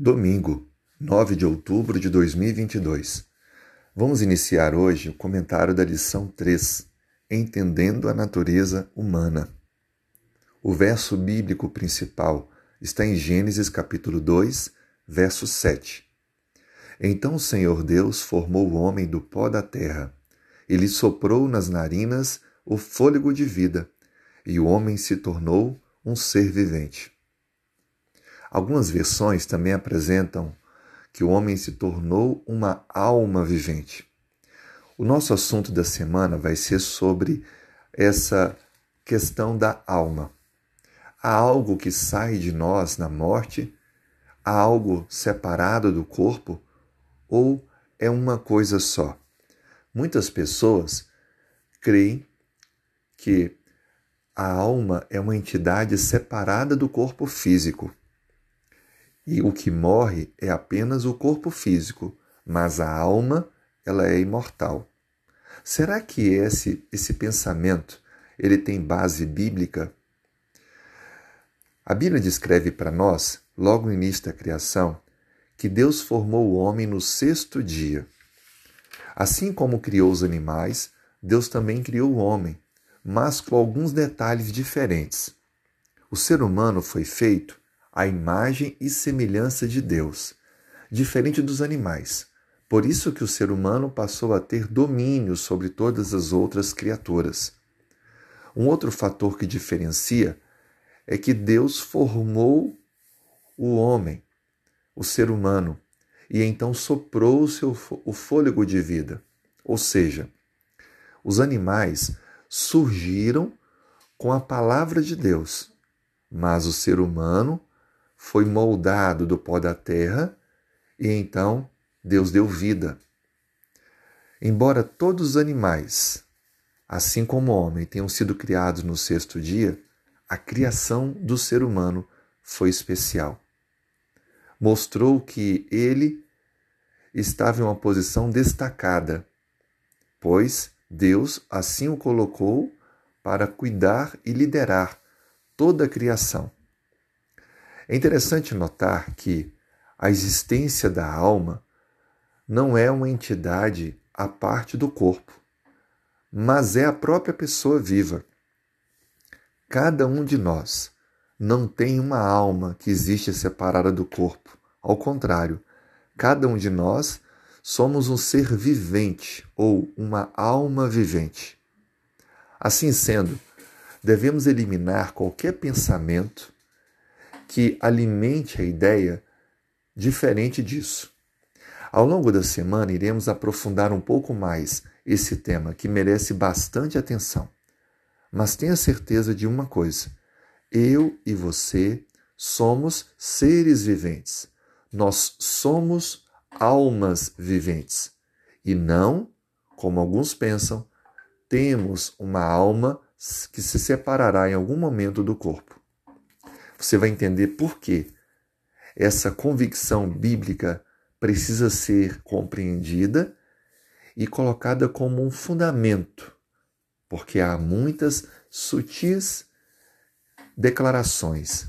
Domingo, 9 de outubro de 2022. Vamos iniciar hoje o comentário da lição 3, Entendendo a Natureza Humana. O verso bíblico principal está em Gênesis capítulo 2, verso 7. Então o Senhor Deus formou o homem do pó da terra. Ele soprou nas narinas o fôlego de vida, e o homem se tornou um ser vivente. Algumas versões também apresentam que o homem se tornou uma alma vivente. O nosso assunto da semana vai ser sobre essa questão da alma. Há algo que sai de nós na morte? Há algo separado do corpo? Ou é uma coisa só? Muitas pessoas creem que a alma é uma entidade separada do corpo físico. E o que morre é apenas o corpo físico, mas a alma, ela é imortal. Será que esse esse pensamento ele tem base bíblica? A Bíblia descreve para nós, logo no início da criação, que Deus formou o homem no sexto dia. Assim como criou os animais, Deus também criou o homem, mas com alguns detalhes diferentes. O ser humano foi feito a imagem e semelhança de Deus, diferente dos animais. Por isso que o ser humano passou a ter domínio sobre todas as outras criaturas. Um outro fator que diferencia é que Deus formou o homem, o ser humano, e então soprou o, seu, o fôlego de vida. Ou seja, os animais surgiram com a palavra de Deus, mas o ser humano foi moldado do pó da terra e então Deus deu vida. Embora todos os animais, assim como o homem, tenham sido criados no sexto dia, a criação do ser humano foi especial. Mostrou que ele estava em uma posição destacada, pois Deus assim o colocou para cuidar e liderar toda a criação. É interessante notar que a existência da alma não é uma entidade à parte do corpo, mas é a própria pessoa viva. Cada um de nós não tem uma alma que existe separada do corpo. Ao contrário, cada um de nós somos um ser vivente ou uma alma vivente. Assim sendo, devemos eliminar qualquer pensamento que alimente a ideia diferente disso. Ao longo da semana, iremos aprofundar um pouco mais esse tema que merece bastante atenção. Mas tenha certeza de uma coisa: eu e você somos seres viventes. Nós somos almas viventes. E não, como alguns pensam, temos uma alma que se separará em algum momento do corpo você vai entender por que essa convicção bíblica precisa ser compreendida e colocada como um fundamento, porque há muitas sutis declarações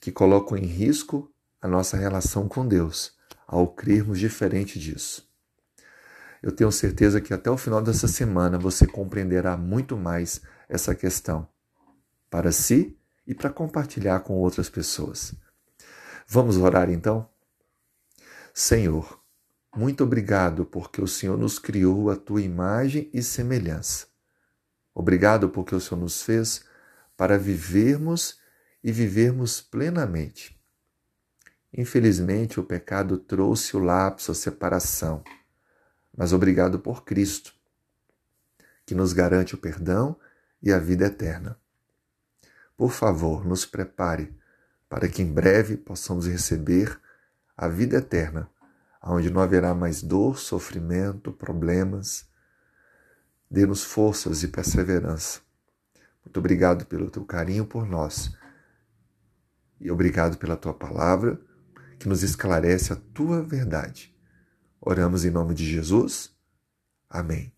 que colocam em risco a nossa relação com Deus ao crermos diferente disso. Eu tenho certeza que até o final dessa semana você compreenderá muito mais essa questão para si e para compartilhar com outras pessoas. Vamos orar então? Senhor, muito obrigado porque o Senhor nos criou a tua imagem e semelhança. Obrigado porque o Senhor nos fez para vivermos e vivermos plenamente. Infelizmente, o pecado trouxe o lapso, a separação. Mas obrigado por Cristo, que nos garante o perdão e a vida eterna. Por favor, nos prepare para que em breve possamos receber a vida eterna, onde não haverá mais dor, sofrimento, problemas. Dê-nos forças e perseverança. Muito obrigado pelo teu carinho por nós e obrigado pela tua palavra que nos esclarece a tua verdade. Oramos em nome de Jesus. Amém.